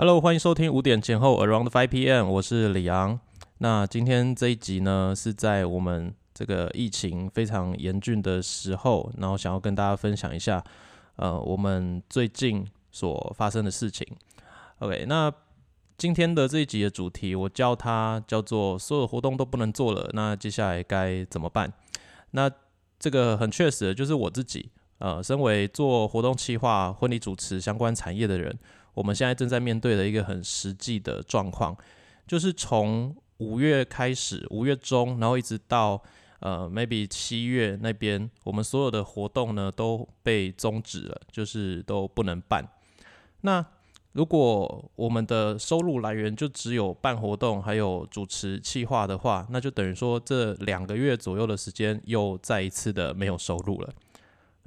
Hello，欢迎收听五点前后 Around Five PM，我是李昂。那今天这一集呢，是在我们这个疫情非常严峻的时候，然后想要跟大家分享一下，呃，我们最近所发生的事情。OK，那今天的这一集的主题，我叫它叫做所有活动都不能做了，那接下来该怎么办？那这个很确实的就是我自己，呃，身为做活动企划、婚礼主持相关产业的人。我们现在正在面对的一个很实际的状况，就是从五月开始，五月中，然后一直到呃，maybe 七月那边，我们所有的活动呢都被终止了，就是都不能办。那如果我们的收入来源就只有办活动，还有主持企划的话，那就等于说这两个月左右的时间又再一次的没有收入了。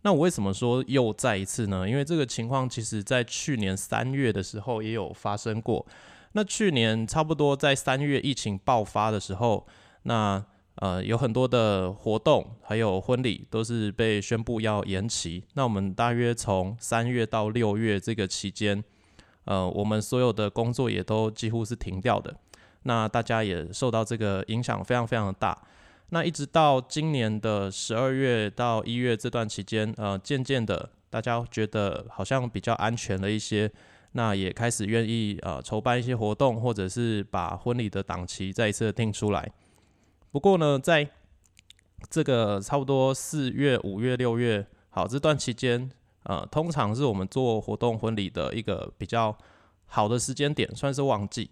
那我为什么说又再一次呢？因为这个情况其实在去年三月的时候也有发生过。那去年差不多在三月疫情爆发的时候，那呃有很多的活动还有婚礼都是被宣布要延期。那我们大约从三月到六月这个期间，呃，我们所有的工作也都几乎是停掉的。那大家也受到这个影响非常非常的大。那一直到今年的十二月到一月这段期间，呃，渐渐的大家觉得好像比较安全了一些，那也开始愿意呃筹办一些活动，或者是把婚礼的档期再一次定出来。不过呢，在这个差不多四月、五月、六月，好这段期间，呃，通常是我们做活动婚礼的一个比较好的时间点，算是旺季。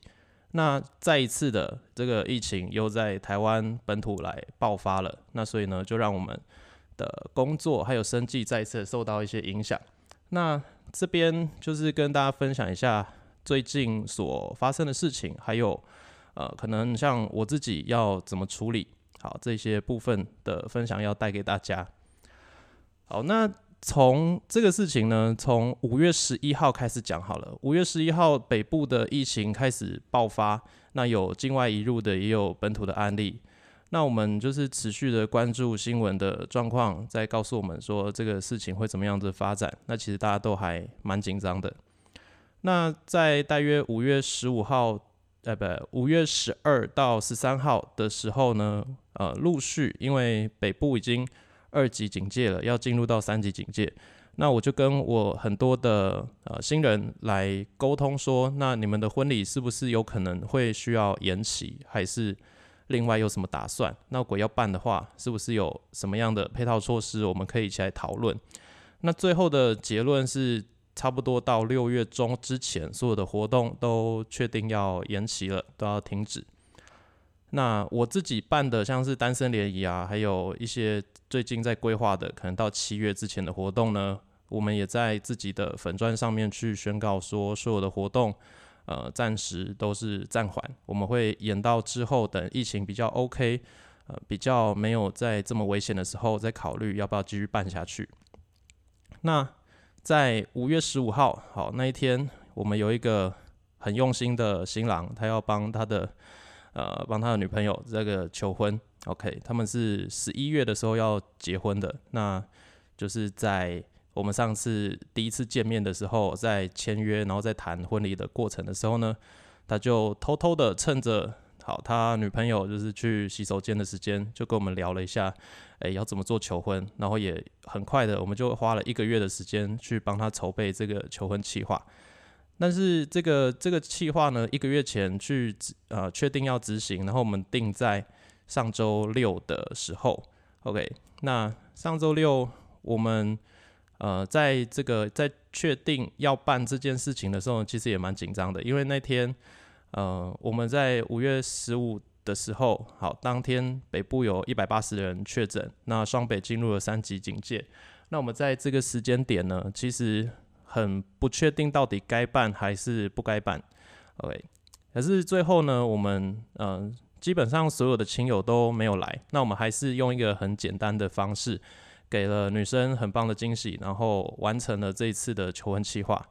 那再一次的这个疫情又在台湾本土来爆发了，那所以呢，就让我们的工作还有生计再一次受到一些影响。那这边就是跟大家分享一下最近所发生的事情，还有呃，可能像我自己要怎么处理好这些部分的分享，要带给大家。好，那。从这个事情呢，从五月十一号开始讲好了。五月十一号，北部的疫情开始爆发，那有境外移入的，也有本土的案例。那我们就是持续的关注新闻的状况，在告诉我们说这个事情会怎么样子发展。那其实大家都还蛮紧张的。那在大约五月十五号，呃，不，五月十二到十三号的时候呢，呃，陆续因为北部已经。二级警戒了，要进入到三级警戒，那我就跟我很多的呃新人来沟通说，那你们的婚礼是不是有可能会需要延期，还是另外有什么打算？那如果要办的话，是不是有什么样的配套措施，我们可以一起来讨论？那最后的结论是，差不多到六月中之前，所有的活动都确定要延期了，都要停止。那我自己办的像是单身联谊啊，还有一些最近在规划的，可能到七月之前的活动呢，我们也在自己的粉砖上面去宣告说，所有的活动，呃，暂时都是暂缓，我们会延到之后等疫情比较 OK，呃，比较没有在这么危险的时候再考虑要不要继续办下去。那在五月十五号，好那一天，我们有一个很用心的新郎，他要帮他的。呃，帮他的女朋友这个求婚，OK，他们是十一月的时候要结婚的，那就是在我们上次第一次见面的时候，在签约，然后在谈婚礼的过程的时候呢，他就偷偷的趁着好他女朋友就是去洗手间的时间，就跟我们聊了一下，哎，要怎么做求婚，然后也很快的，我们就花了一个月的时间去帮他筹备这个求婚计划。但是这个这个计划呢，一个月前去呃确定要执行，然后我们定在上周六的时候，OK。那上周六我们呃在这个在确定要办这件事情的时候，其实也蛮紧张的，因为那天呃我们在五月十五的时候，好，当天北部有一百八十人确诊，那双北进入了三级警戒，那我们在这个时间点呢，其实。很不确定到底该办还是不该办，OK。可是最后呢，我们嗯，基本上所有的亲友都没有来，那我们还是用一个很简单的方式，给了女生很棒的惊喜，然后完成了这一次的求婚计划。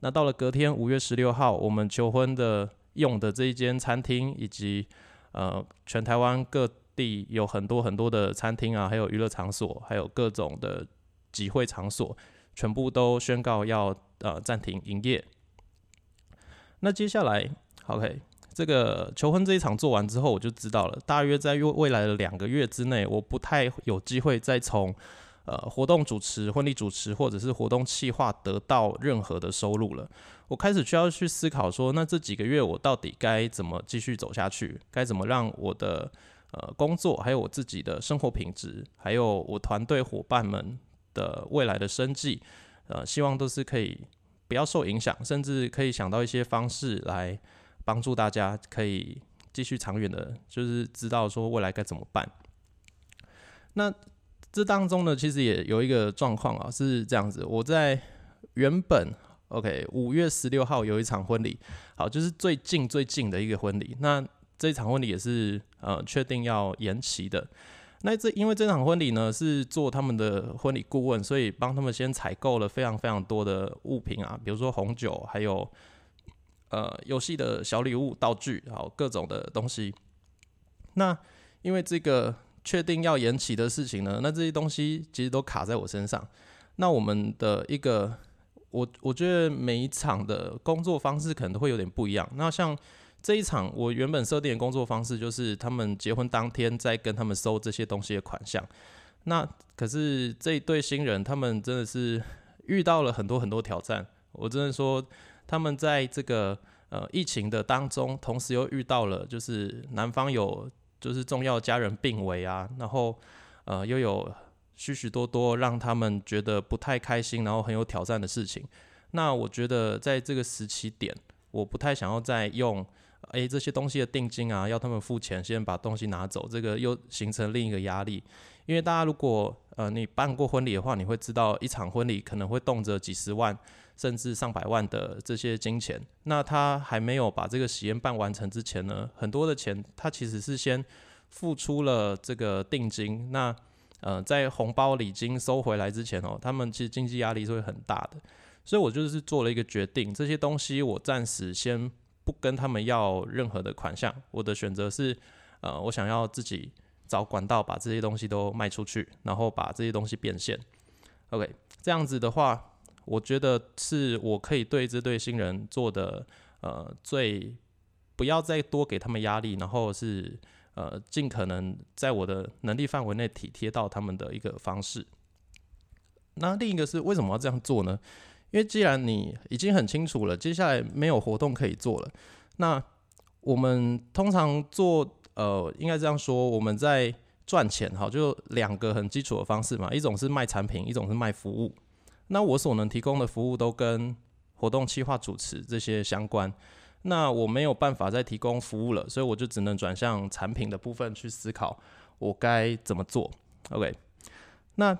那到了隔天五月十六号，我们求婚的用的这一间餐厅，以及呃全台湾各地有很多很多的餐厅啊，还有娱乐场所，还有各种的集会场所。全部都宣告要呃暂停营业。那接下来，OK，这个求婚这一场做完之后，我就知道了，大约在未未来的两个月之内，我不太有机会再从呃活动主持、婚礼主持或者是活动企划得到任何的收入了。我开始需要去思考说，那这几个月我到底该怎么继续走下去？该怎么让我的呃工作，还有我自己的生活品质，还有我团队伙伴们的未来的生计，呃，希望都是可以不要受影响，甚至可以想到一些方式来帮助大家，可以继续长远的，就是知道说未来该怎么办。那这当中呢，其实也有一个状况啊，是这样子，我在原本。OK，五月十六号有一场婚礼，好，就是最近最近的一个婚礼。那这一场婚礼也是呃确定要延期的。那这因为这场婚礼呢是做他们的婚礼顾问，所以帮他们先采购了非常非常多的物品啊，比如说红酒，还有呃游戏的小礼物道具，好各种的东西。那因为这个确定要延期的事情呢，那这些东西其实都卡在我身上。那我们的一个。我我觉得每一场的工作方式可能都会有点不一样。那像这一场，我原本设定的工作方式就是他们结婚当天再跟他们收这些东西的款项。那可是这一对新人，他们真的是遇到了很多很多挑战。我真的说，他们在这个呃疫情的当中，同时又遇到了就是男方有就是重要家人病危啊，然后呃又有。许许多多让他们觉得不太开心，然后很有挑战的事情。那我觉得在这个时期点，我不太想要再用诶这些东西的定金啊，要他们付钱先把东西拿走，这个又形成另一个压力。因为大家如果呃你办过婚礼的话，你会知道一场婚礼可能会动辄几十万甚至上百万的这些金钱。那他还没有把这个喜宴办完成之前呢，很多的钱他其实是先付出了这个定金。那呃，在红包礼金收回来之前哦，他们其实经济压力是会很大的，所以我就是做了一个决定，这些东西我暂时先不跟他们要任何的款项，我的选择是，呃，我想要自己找管道把这些东西都卖出去，然后把这些东西变现。OK，这样子的话，我觉得是我可以对这对新人做的，呃，最不要再多给他们压力，然后是。呃，尽可能在我的能力范围内体贴到他们的一个方式。那另一个是为什么要这样做呢？因为既然你已经很清楚了，接下来没有活动可以做了，那我们通常做呃，应该这样说，我们在赚钱哈，就两个很基础的方式嘛，一种是卖产品，一种是卖服务。那我所能提供的服务都跟活动企划、主持这些相关。那我没有办法再提供服务了，所以我就只能转向产品的部分去思考我该怎么做。OK，那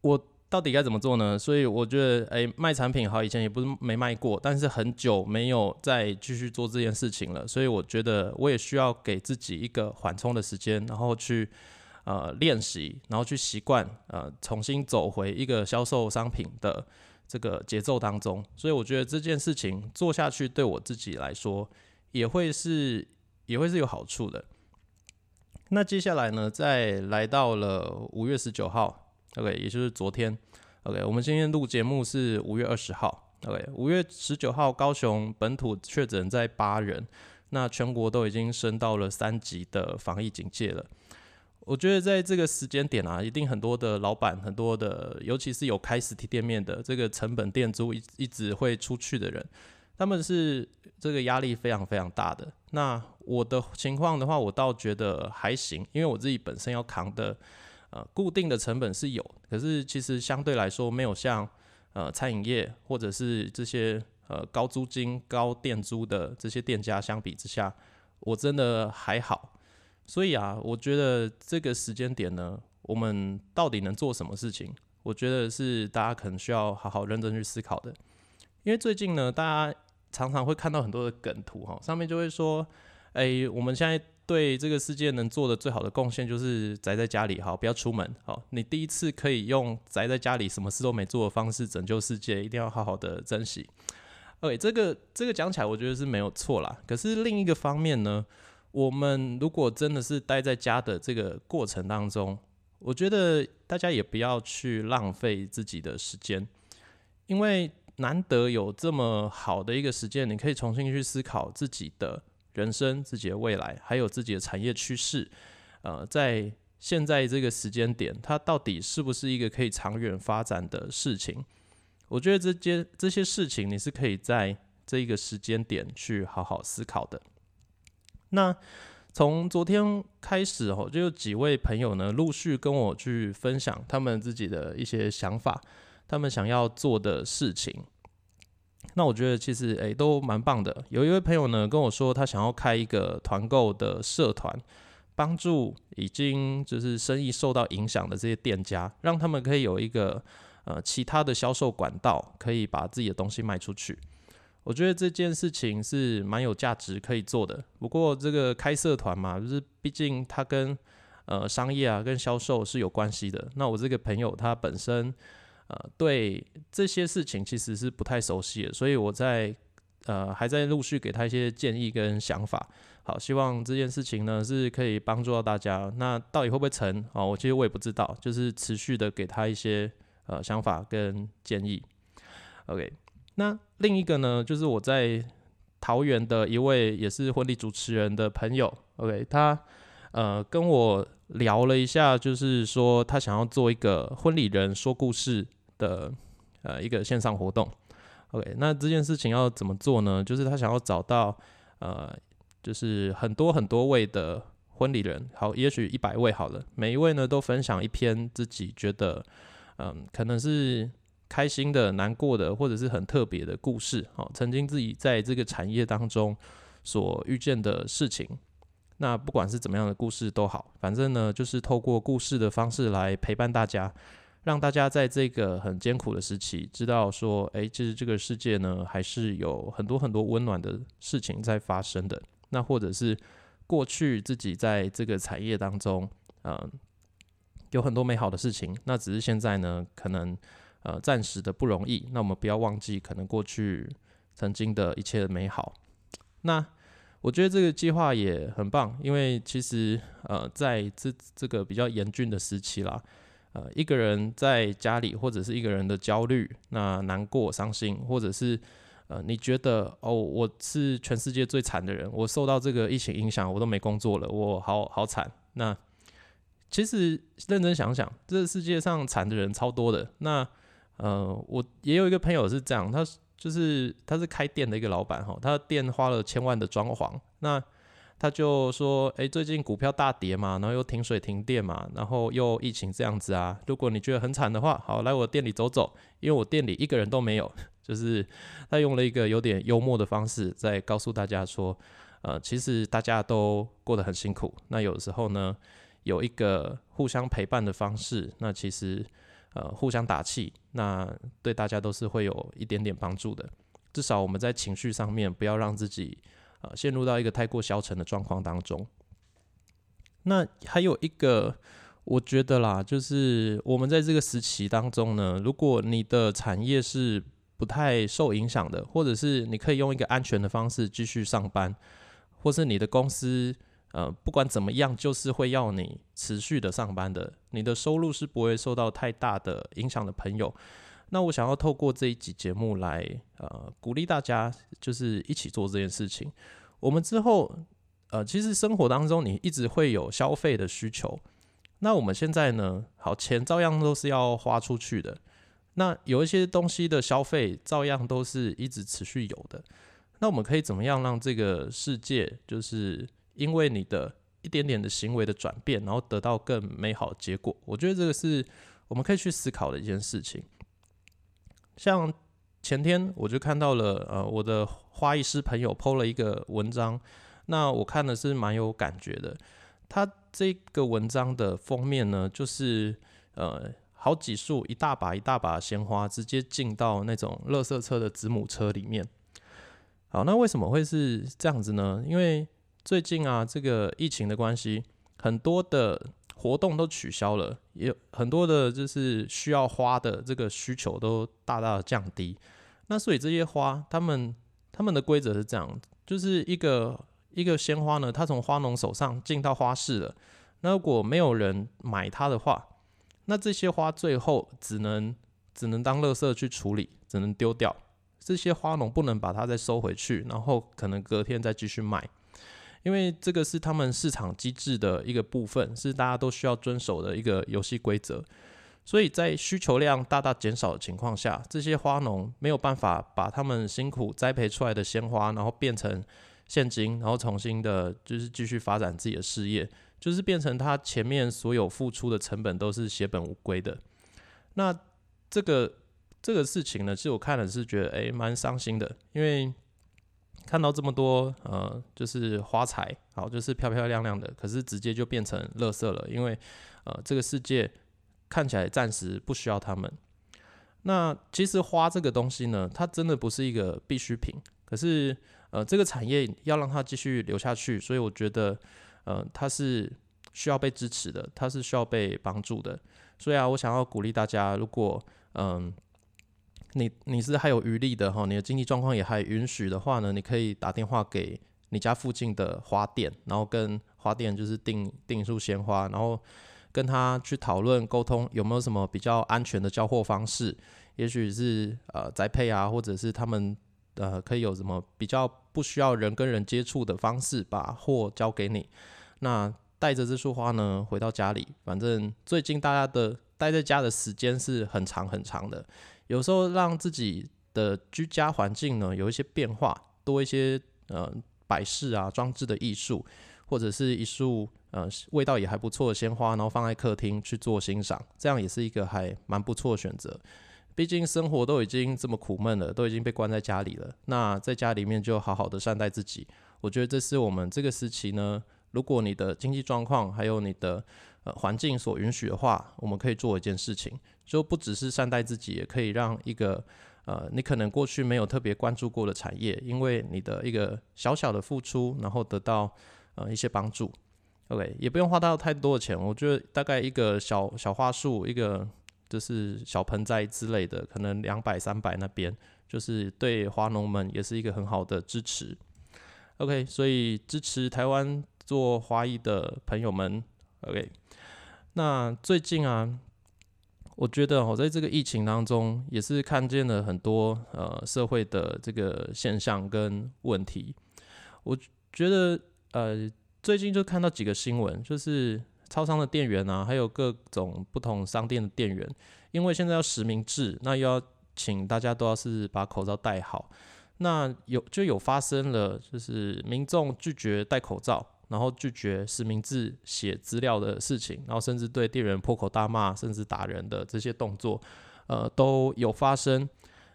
我到底该怎么做呢？所以我觉得，诶，卖产品好，以前也不是没卖过，但是很久没有再继续做这件事情了，所以我觉得我也需要给自己一个缓冲的时间，然后去呃练习，然后去习惯呃重新走回一个销售商品的。这个节奏当中，所以我觉得这件事情做下去对我自己来说也会是也会是有好处的。那接下来呢，再来到了五月十九号，OK，也就是昨天，OK，我们今天录节目是五月二十号，OK，五月十九号，高雄本土确诊在八人，那全国都已经升到了三级的防疫警戒了。我觉得在这个时间点啊，一定很多的老板，很多的，尤其是有开实体店面的，这个成本店租一一直会出去的人，他们是这个压力非常非常大的。那我的情况的话，我倒觉得还行，因为我自己本身要扛的呃固定的成本是有，可是其实相对来说没有像呃餐饮业或者是这些呃高租金高店租的这些店家相比之下，我真的还好。所以啊，我觉得这个时间点呢，我们到底能做什么事情？我觉得是大家可能需要好好认真去思考的。因为最近呢，大家常常会看到很多的梗图哈，上面就会说：“哎，我们现在对这个世界能做的最好的贡献就是宅在家里，好，不要出门。好，你第一次可以用宅在家里什么事都没做的方式拯救世界，一定要好好的珍惜。”OK，这个这个讲起来我觉得是没有错啦。可是另一个方面呢？我们如果真的是待在家的这个过程当中，我觉得大家也不要去浪费自己的时间，因为难得有这么好的一个时间，你可以重新去思考自己的人生、自己的未来，还有自己的产业趋势。呃，在现在这个时间点，它到底是不是一个可以长远发展的事情？我觉得这些这些事情，你是可以在这一个时间点去好好思考的。那从昨天开始哦，就有几位朋友呢，陆续跟我去分享他们自己的一些想法。他们想要做的事情，那我觉得其实诶都蛮棒的。有一位朋友呢跟我说，他想要开一个团购的社团，帮助已经就是生意受到影响的这些店家，让他们可以有一个呃其他的销售管道，可以把自己的东西卖出去。我觉得这件事情是蛮有价值可以做的。不过这个开社团嘛，就是毕竟它跟呃商业啊跟销售是有关系的。那我这个朋友他本身。呃，对这些事情其实是不太熟悉的，所以我在呃还在陆续给他一些建议跟想法。好，希望这件事情呢是可以帮助到大家。那到底会不会成？哦，我其实我也不知道，就是持续的给他一些呃想法跟建议。OK，那另一个呢，就是我在桃园的一位也是婚礼主持人的朋友，OK，他呃跟我。聊了一下，就是说他想要做一个婚礼人说故事的呃一个线上活动。OK，那这件事情要怎么做呢？就是他想要找到呃，就是很多很多位的婚礼人，好，也许一百位好了，每一位呢都分享一篇自己觉得嗯可能是开心的、难过的，或者是很特别的故事，好，曾经自己在这个产业当中所遇见的事情。那不管是怎么样的故事都好，反正呢，就是透过故事的方式来陪伴大家，让大家在这个很艰苦的时期，知道说，诶，其实这个世界呢，还是有很多很多温暖的事情在发生的。那或者是过去自己在这个产业当中，嗯，有很多美好的事情，那只是现在呢，可能呃暂时的不容易。那我们不要忘记，可能过去曾经的一切的美好。那。我觉得这个计划也很棒，因为其实呃，在这这个比较严峻的时期啦，呃，一个人在家里或者是一个人的焦虑、那难过、伤心，或者是呃，你觉得哦，我是全世界最惨的人，我受到这个疫情影响，我都没工作了，我好好惨。那其实认真想想，这个世界上惨的人超多的。那呃，我也有一个朋友是这样，他。就是他是开店的一个老板哈，他的店花了千万的装潢，那他就说，哎，最近股票大跌嘛，然后又停水停电嘛，然后又疫情这样子啊，如果你觉得很惨的话，好来我店里走走，因为我店里一个人都没有。就是他用了一个有点幽默的方式在告诉大家说，呃，其实大家都过得很辛苦，那有时候呢，有一个互相陪伴的方式，那其实。呃，互相打气，那对大家都是会有一点点帮助的。至少我们在情绪上面不要让自己呃陷入到一个太过消沉的状况当中。那还有一个，我觉得啦，就是我们在这个时期当中呢，如果你的产业是不太受影响的，或者是你可以用一个安全的方式继续上班，或是你的公司。呃，不管怎么样，就是会要你持续的上班的，你的收入是不会受到太大的影响的。朋友，那我想要透过这一集节目来，呃，鼓励大家，就是一起做这件事情。我们之后，呃，其实生活当中你一直会有消费的需求，那我们现在呢，好，钱照样都是要花出去的，那有一些东西的消费照样都是一直持续有的，那我们可以怎么样让这个世界就是？因为你的一点点的行为的转变，然后得到更美好的结果，我觉得这个是我们可以去思考的一件事情。像前天我就看到了，呃，我的花艺师朋友 PO 了一个文章，那我看的是蛮有感觉的。他这个文章的封面呢，就是呃好几束一大把一大把鲜花，直接进到那种垃圾车的子母车里面。好，那为什么会是这样子呢？因为最近啊，这个疫情的关系，很多的活动都取消了，也很多的就是需要花的这个需求都大大的降低。那所以这些花，他们他们的规则是这样，就是一个一个鲜花呢，它从花农手上进到花市了。那如果没有人买它的话，那这些花最后只能只能当垃圾去处理，只能丢掉。这些花农不能把它再收回去，然后可能隔天再继续卖，因为这个是他们市场机制的一个部分，是大家都需要遵守的一个游戏规则。所以在需求量大大减少的情况下，这些花农没有办法把他们辛苦栽培出来的鲜花，然后变成现金，然后重新的，就是继续发展自己的事业，就是变成他前面所有付出的成本都是血本无归的。那这个这个事情呢，其实我看了是觉得诶蛮伤心的，因为看到这么多呃，就是花材，好，就是漂漂亮亮的，可是直接就变成垃圾了，因为呃这个世界。看起来暂时不需要他们。那其实花这个东西呢，它真的不是一个必需品。可是，呃，这个产业要让它继续留下去，所以我觉得，呃，它是需要被支持的，它是需要被帮助的。所以啊，我想要鼓励大家，如果嗯，你你是还有余力的哈，你的经济状况也还允许的话呢，你可以打电话给你家附近的花店，然后跟花店就是订订一束鲜花，然后。跟他去讨论沟通有没有什么比较安全的交货方式，也许是呃宅配啊，或者是他们呃可以有什么比较不需要人跟人接触的方式把货交给你。那带着这束花呢回到家里，反正最近大家的待在家的时间是很长很长的，有时候让自己的居家环境呢有一些变化，多一些呃摆饰啊装置的艺术，或者是一束。呃，味道也还不错的鲜花，然后放在客厅去做欣赏，这样也是一个还蛮不错的选择。毕竟生活都已经这么苦闷了，都已经被关在家里了，那在家里面就好好的善待自己。我觉得这是我们这个时期呢，如果你的经济状况还有你的呃环境所允许的话，我们可以做一件事情，就不只是善待自己，也可以让一个呃你可能过去没有特别关注过的产业，因为你的一个小小的付出，然后得到呃一些帮助。OK，也不用花到太多的钱，我觉得大概一个小小花束，一个就是小盆栽之类的，可能两百三百那边，就是对花农们也是一个很好的支持。OK，所以支持台湾做花艺的朋友们，OK。那最近啊，我觉得我在这个疫情当中，也是看见了很多呃社会的这个现象跟问题，我觉得呃。最近就看到几个新闻，就是超商的店员啊，还有各种不同商店的店员，因为现在要实名制，那要请大家都要是把口罩戴好，那有就有发生了，就是民众拒绝戴口罩，然后拒绝实名制写资料的事情，然后甚至对店员破口大骂，甚至打人的这些动作，呃，都有发生。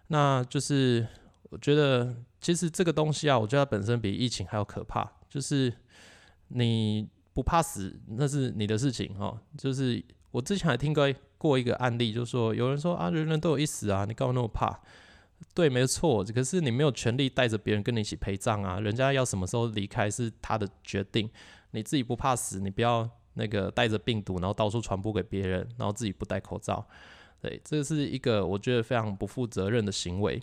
那就是我觉得，其实这个东西啊，我觉得它本身比疫情还要可怕，就是。你不怕死，那是你的事情哈。就是我之前还听过过一个案例，就是说有人说啊，人人都有一死啊，你干嘛那么怕？对，没错。可是你没有权利带着别人跟你一起陪葬啊，人家要什么时候离开是他的决定。你自己不怕死，你不要那个带着病毒，然后到处传播给别人，然后自己不戴口罩。对，这是一个我觉得非常不负责任的行为。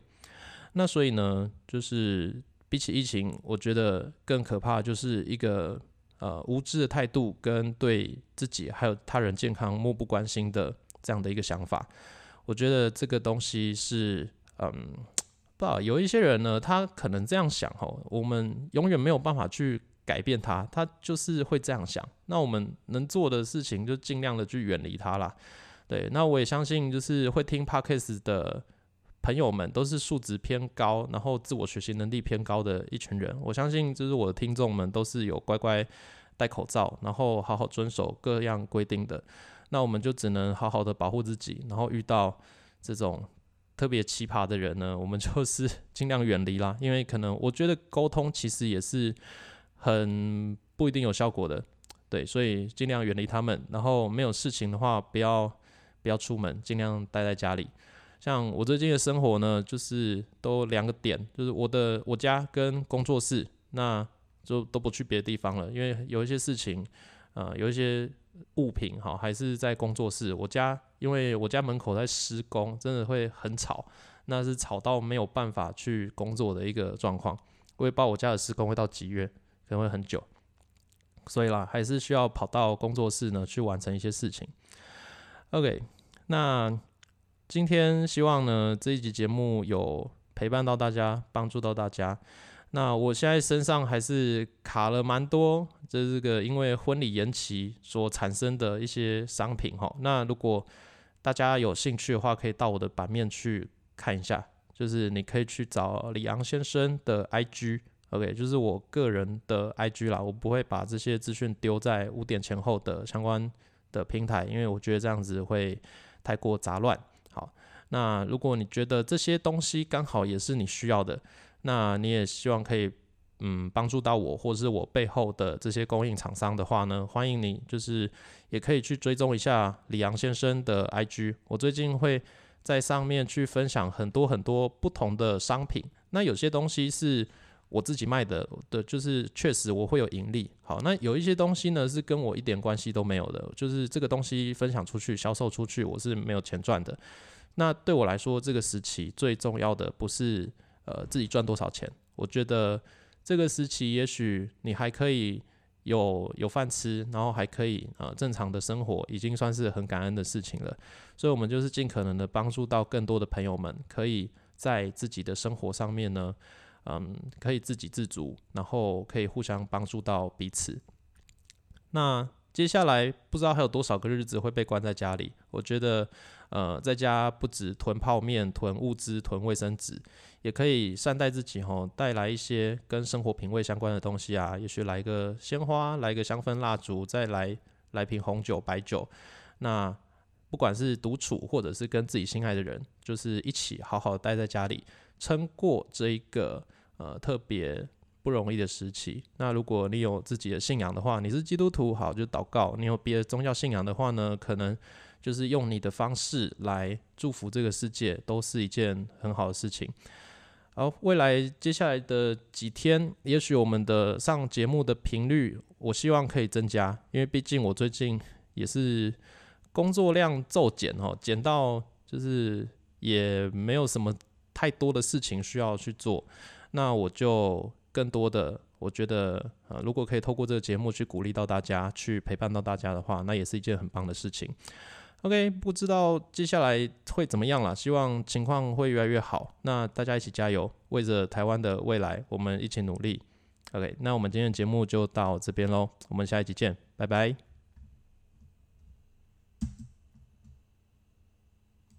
那所以呢，就是比起疫情，我觉得更可怕就是一个。呃，无知的态度跟对自己还有他人健康漠不关心的这样的一个想法，我觉得这个东西是，嗯，不，有一些人呢，他可能这样想哦，我们永远没有办法去改变他，他就是会这样想。那我们能做的事情就尽量的去远离他啦。对，那我也相信，就是会听 Podcast 的。朋友们都是素质偏高，然后自我学习能力偏高的一群人。我相信，就是我的听众们都是有乖乖戴口罩，然后好好遵守各样规定的。那我们就只能好好的保护自己，然后遇到这种特别奇葩的人呢，我们就是 尽量远离啦。因为可能我觉得沟通其实也是很不一定有效果的，对，所以尽量远离他们。然后没有事情的话，不要不要出门，尽量待在家里。像我最近的生活呢，就是都两个点，就是我的我家跟工作室，那就都不去别的地方了，因为有一些事情，呃，有一些物品哈，还是在工作室。我家因为我家门口在施工，真的会很吵，那是吵到没有办法去工作的一个状况。我也不知道我家的施工会到几月，可能会很久，所以啦，还是需要跑到工作室呢去完成一些事情。OK，那。今天希望呢这一集节目有陪伴到大家，帮助到大家。那我现在身上还是卡了蛮多，这这个因为婚礼延期所产生的一些商品哈。那如果大家有兴趣的话，可以到我的版面去看一下，就是你可以去找李昂先生的 IG，OK，就是我个人的 IG 啦，我不会把这些资讯丢在五点前后的相关的平台，因为我觉得这样子会太过杂乱。好，那如果你觉得这些东西刚好也是你需要的。那你也希望可以，嗯，帮助到我，或者是我背后的这些供应厂商的话呢，欢迎你，就是也可以去追踪一下李阳先生的 IG。我最近会在上面去分享很多很多不同的商品。那有些东西是我自己卖的，的就是确实我会有盈利。好，那有一些东西呢是跟我一点关系都没有的，就是这个东西分享出去、销售出去，我是没有钱赚的。那对我来说，这个时期最重要的不是。呃，自己赚多少钱？我觉得这个时期，也许你还可以有有饭吃，然后还可以呃正常的生活，已经算是很感恩的事情了。所以，我们就是尽可能的帮助到更多的朋友们，可以在自己的生活上面呢，嗯，可以自给自足，然后可以互相帮助到彼此。那接下来不知道还有多少个日子会被关在家里？我觉得，呃，在家不止囤泡面、囤物资、囤卫生纸。也可以善待自己吼，带来一些跟生活品味相关的东西啊，也许来个鲜花，来个香氛蜡烛，再来来瓶红酒、白酒。那不管是独处，或者是跟自己心爱的人，就是一起好好待在家里，撑过这一个呃特别不容易的时期。那如果你有自己的信仰的话，你是基督徒，好就祷告；你有别的宗教信仰的话呢，可能就是用你的方式来祝福这个世界，都是一件很好的事情。好，未来接下来的几天，也许我们的上节目的频率，我希望可以增加，因为毕竟我最近也是工作量骤减哦，减到就是也没有什么太多的事情需要去做，那我就更多的，我觉得呃，如果可以透过这个节目去鼓励到大家，去陪伴到大家的话，那也是一件很棒的事情。OK，不知道接下来会怎么样了，希望情况会越来越好。那大家一起加油，为着台湾的未来，我们一起努力。OK，那我们今天的节目就到这边喽，我们下一集见，拜拜。